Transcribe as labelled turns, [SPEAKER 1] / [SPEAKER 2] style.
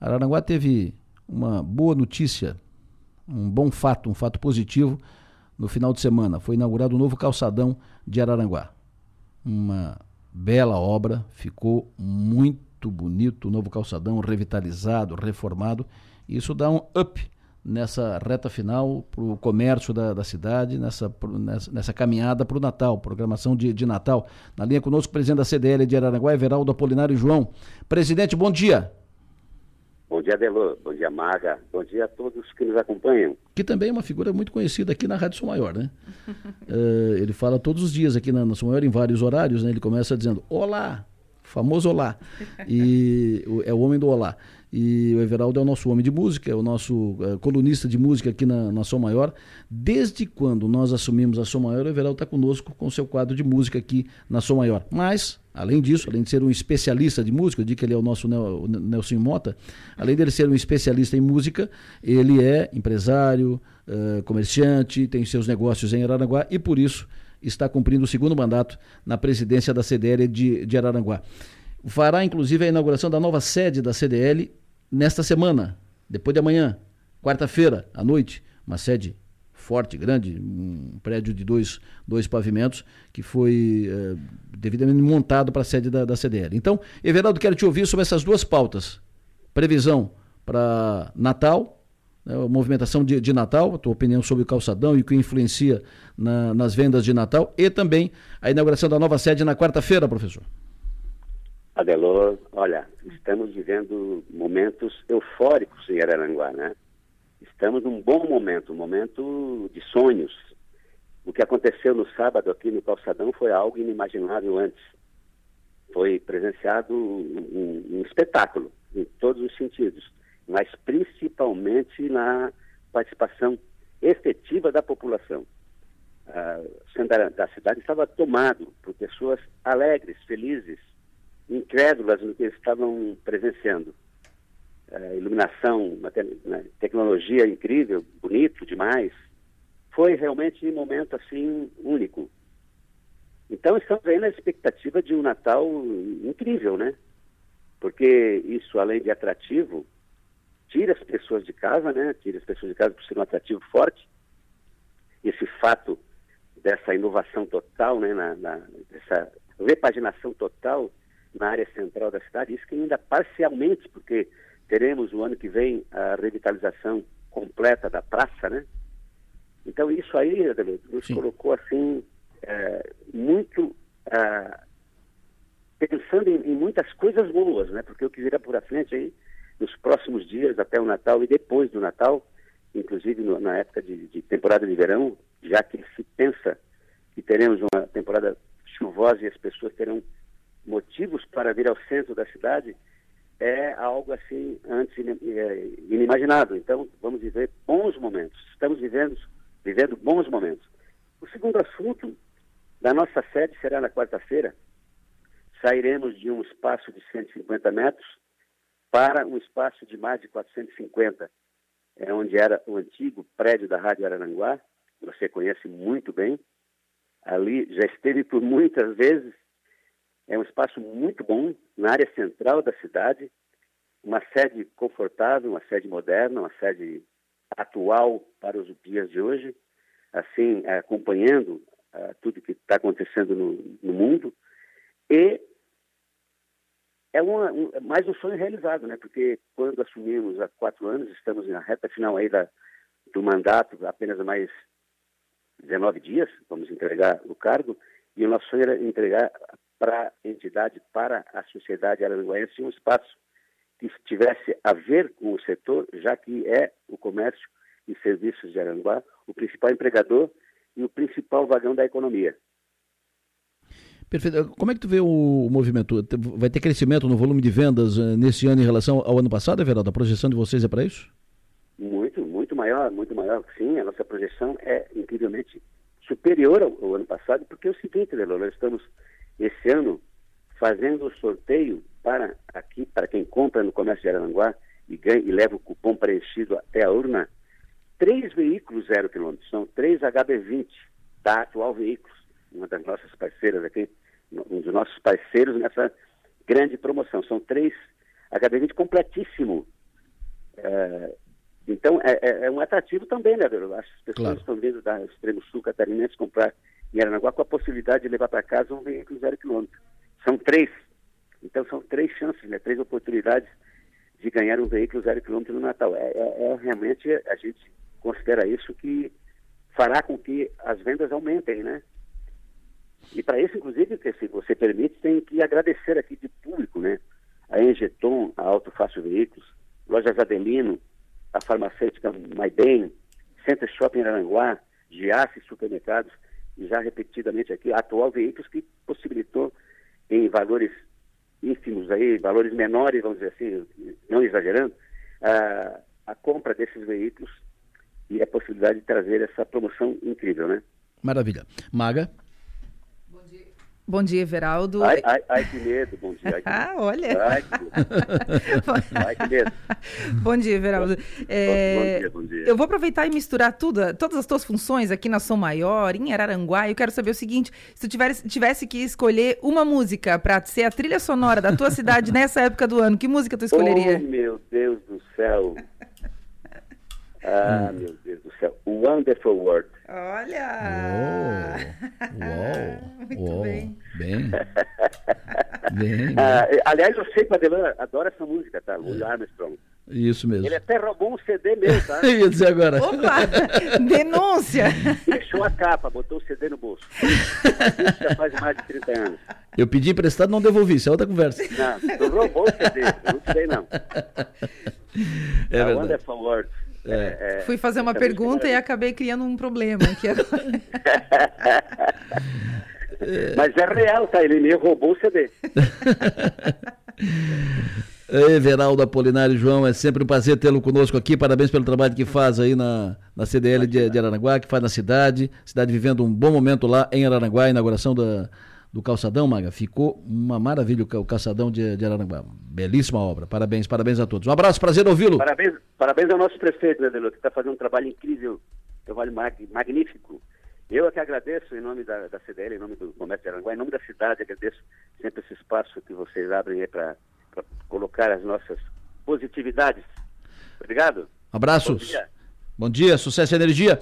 [SPEAKER 1] Araranguá teve uma boa notícia, um bom fato, um fato positivo no final de semana. Foi inaugurado o novo calçadão de Araranguá. Uma bela obra, ficou muito bonito o novo calçadão, revitalizado, reformado. Isso dá um up nessa reta final para o comércio da, da cidade, nessa, nessa, nessa caminhada para o Natal, programação de, de Natal. Na linha conosco, o presidente da CDL de Araranguá, Everaldo Apolinário João. Presidente, bom dia.
[SPEAKER 2] Bom dia, Delô. Bom dia, Maga. Bom dia a todos que nos acompanham.
[SPEAKER 1] Que também é uma figura muito conhecida aqui na Rádio São Maior, né? uh, ele fala todos os dias aqui na, na São Maior, em vários horários, né? Ele começa dizendo, olá, famoso olá. E é o homem do olá. E o Everaldo é o nosso homem de música, é o nosso uh, colunista de música aqui na, na Som Maior. Desde quando nós assumimos a Som Maior, o Everaldo está conosco com seu quadro de música aqui na Som Maior. Mas, além disso, além de ser um especialista de música, eu digo que ele é o nosso Nelson Mota, além dele ser um especialista em música, ele é empresário, uh, comerciante, tem seus negócios em Araranguá e por isso está cumprindo o segundo mandato na presidência da CDL de, de Araranguá fará inclusive a inauguração da nova sede da CDL nesta semana, depois de amanhã, quarta-feira, à noite, uma sede forte, grande, um prédio de dois, dois pavimentos, que foi é, devidamente montado para a sede da, da CDL. Então, Everaldo, quero te ouvir sobre essas duas pautas. Previsão para Natal, né, a movimentação de, de, Natal, a tua opinião sobre o calçadão e o que influencia na, nas vendas de Natal, e também a inauguração da nova sede na quarta-feira, professor.
[SPEAKER 2] Adelor, olha, estamos vivendo momentos eufóricos em Araranguá, né? Estamos num bom momento, um momento de sonhos. O que aconteceu no sábado aqui no Calçadão foi algo inimaginável antes. Foi presenciado um, um espetáculo, em todos os sentidos, mas principalmente na participação efetiva da população. centro da cidade estava tomado por pessoas alegres, felizes, incrédulas no que eles estavam presenciando. Iluminação, tecnologia incrível, bonito demais. Foi realmente um momento assim único. Então estamos aí na expectativa de um Natal incrível, né? Porque isso, além de atrativo, tira as pessoas de casa, né? Tira as pessoas de casa por ser um atrativo forte. Esse fato dessa inovação total, né? Na, na, dessa repaginação total na área central da cidade, isso que ainda parcialmente, porque teremos o ano que vem a revitalização completa da praça, né? Então isso aí, nos Sim. colocou assim é, muito é, pensando em, em, muitas coisas boas, né? Porque o que virá por a frente aí, nos próximos dias até o Natal e depois do Natal, inclusive no, na época de, de temporada de verão, já que se pensa que teremos uma temporada chuvosa e as pessoas terão motivos para vir ao centro da cidade é algo assim antes é, inimaginado. Então, vamos viver bons momentos. Estamos vivendo, vivendo bons momentos. O segundo assunto da nossa sede será na quarta-feira. Sairemos de um espaço de 150 metros para um espaço de mais de 450, é onde era o antigo prédio da Rádio Arananguá. Você conhece muito bem. Ali já esteve por muitas vezes é um espaço muito bom na área central da cidade, uma sede confortável, uma sede moderna, uma sede atual para os dias de hoje, assim, acompanhando uh, tudo que está acontecendo no, no, mundo. E é uma, um, é mais um sonho realizado, né? Porque quando assumimos há quatro anos, estamos na reta final aí da, do mandato, apenas mais 19 dias, vamos entregar o cargo, e o nosso sonho era entregar para a entidade, para a sociedade aranguaense, um espaço que tivesse a ver com o setor, já que é o comércio e serviços de Aranguá o principal empregador e o principal vagão da economia.
[SPEAKER 1] Perfeito. Como é que tu vê o movimento? Vai ter crescimento no volume de vendas eh, nesse ano em relação ao ano passado, Everaldo? A projeção de vocês é para isso?
[SPEAKER 2] Muito, muito maior, muito maior. Sim, a nossa projeção é incrivelmente superior ao, ao ano passado, porque é o seguinte, Velô, nós estamos esse ano fazendo o sorteio para aqui, para quem compra no comércio de Aranguá e, e leva o cupom preenchido até a urna, três veículos zero quilômetros, são três HB20 da atual Veículos, uma das nossas parceiras aqui, um dos nossos parceiros nessa grande promoção. São três HB20 completíssimo, Então, é, é, é, um atrativo também, né, Adelor? As pessoas
[SPEAKER 1] Claro.
[SPEAKER 2] estão vindo da extremo sul catarinense comprar em Aranaguá com a possibilidade de levar para casa um veículo zero quilômetro. São três. Então, são três chances, né? Três oportunidades de ganhar um veículo zero quilômetro no Natal. É, é- é realmente, a gente considera isso que fará com que as vendas aumentem, né? E para isso, inclusive, se você permite, tem que agradecer aqui de público, né? A Engeton, a Auto Fácil Veículos, Lojas Adelino, a farmacêutica Maibem, Center Shopping Aranguá, Giasse Supermercados, e já repetidamente aqui, a Atual Veículos, que possibilitou em valores ínfimos aí, valores menores, vamos dizer assim, não exagerando, a, a compra desses veículos e a possibilidade de trazer essa promoção incrível, né?
[SPEAKER 1] Maravilha. Maga?
[SPEAKER 3] Bom dia, Everaldo.
[SPEAKER 2] Ai, ai, ai, que medo, bom dia. Ai,
[SPEAKER 3] Ah, olha.
[SPEAKER 2] Ai, que medo. Ai, que medo.
[SPEAKER 3] Bom dia, Everaldo. É,
[SPEAKER 2] Bom dia, bom dia.
[SPEAKER 3] Eu vou aproveitar e misturar tudo, todas as tuas funções aqui na Som Maior, em Araranguá. Eu quero saber o seguinte: se tu tivesse, tivesse que escolher uma música para ser a trilha sonora da tua cidade nessa época do ano, que música tu escolheria?
[SPEAKER 2] Oh, meu Deus do céu. Ah, meu Deus do céu. Wonderful World.
[SPEAKER 3] Olha!
[SPEAKER 1] Uou!
[SPEAKER 3] Muito
[SPEAKER 1] Uou!
[SPEAKER 3] bem.
[SPEAKER 1] Bem. Bem,
[SPEAKER 2] Ah,
[SPEAKER 1] bem.
[SPEAKER 2] aliás, eu sei que o Adelan adora essa música, tá? Louis Armstrong.
[SPEAKER 1] Isso mesmo.
[SPEAKER 2] Ele até roubou um CD meu, tá?
[SPEAKER 1] Eu ia dizer agora.
[SPEAKER 3] Opa! Denúncia!
[SPEAKER 2] Deixou a capa, botou o CD no bolso. Isso já faz mais de 30 anos.
[SPEAKER 1] Eu pedi emprestado não devolvi, isso é outra conversa.
[SPEAKER 2] Não, tu roubou o CD, eu não sei não.
[SPEAKER 1] É
[SPEAKER 2] a
[SPEAKER 1] verdade.
[SPEAKER 2] Wonderful World. É, é,
[SPEAKER 3] Fui fazer uma
[SPEAKER 2] música
[SPEAKER 3] pergunta e
[SPEAKER 2] é
[SPEAKER 3] acabei criando um problema aqui agora.
[SPEAKER 2] Mas é real, tá? Ele me roubou o CD.
[SPEAKER 1] Everaldo Apolinário João, é sempre um prazer tê-lo conosco aqui. Parabéns pelo trabalho que faz aí na, na CDL de, de Araranguá, que faz na cidade. Cidade vivendo um bom momento lá em Araranguá, inauguração da, do calçadão, Maga. Ficou uma maravilha o ca- o calçadão de, de Araranguá. Belíssima obra. Parabéns, parabéns a todos. Um abraço, prazer ouvi-lo.
[SPEAKER 2] Parabéns, parabéns ao nosso prefeito, né, Delô, que está fazendo um trabalho incrível, um trabalho mag- magnífico. Eu é que agradeço em nome da, da CDL, em nome do Comércio de Aranguá, em nome da cidade, agradeço sempre esse espaço que vocês abrem aí para colocar as nossas positividades. Obrigado.
[SPEAKER 1] Abraços.
[SPEAKER 2] Bom dia.
[SPEAKER 1] Bom dia, sucesso e energia.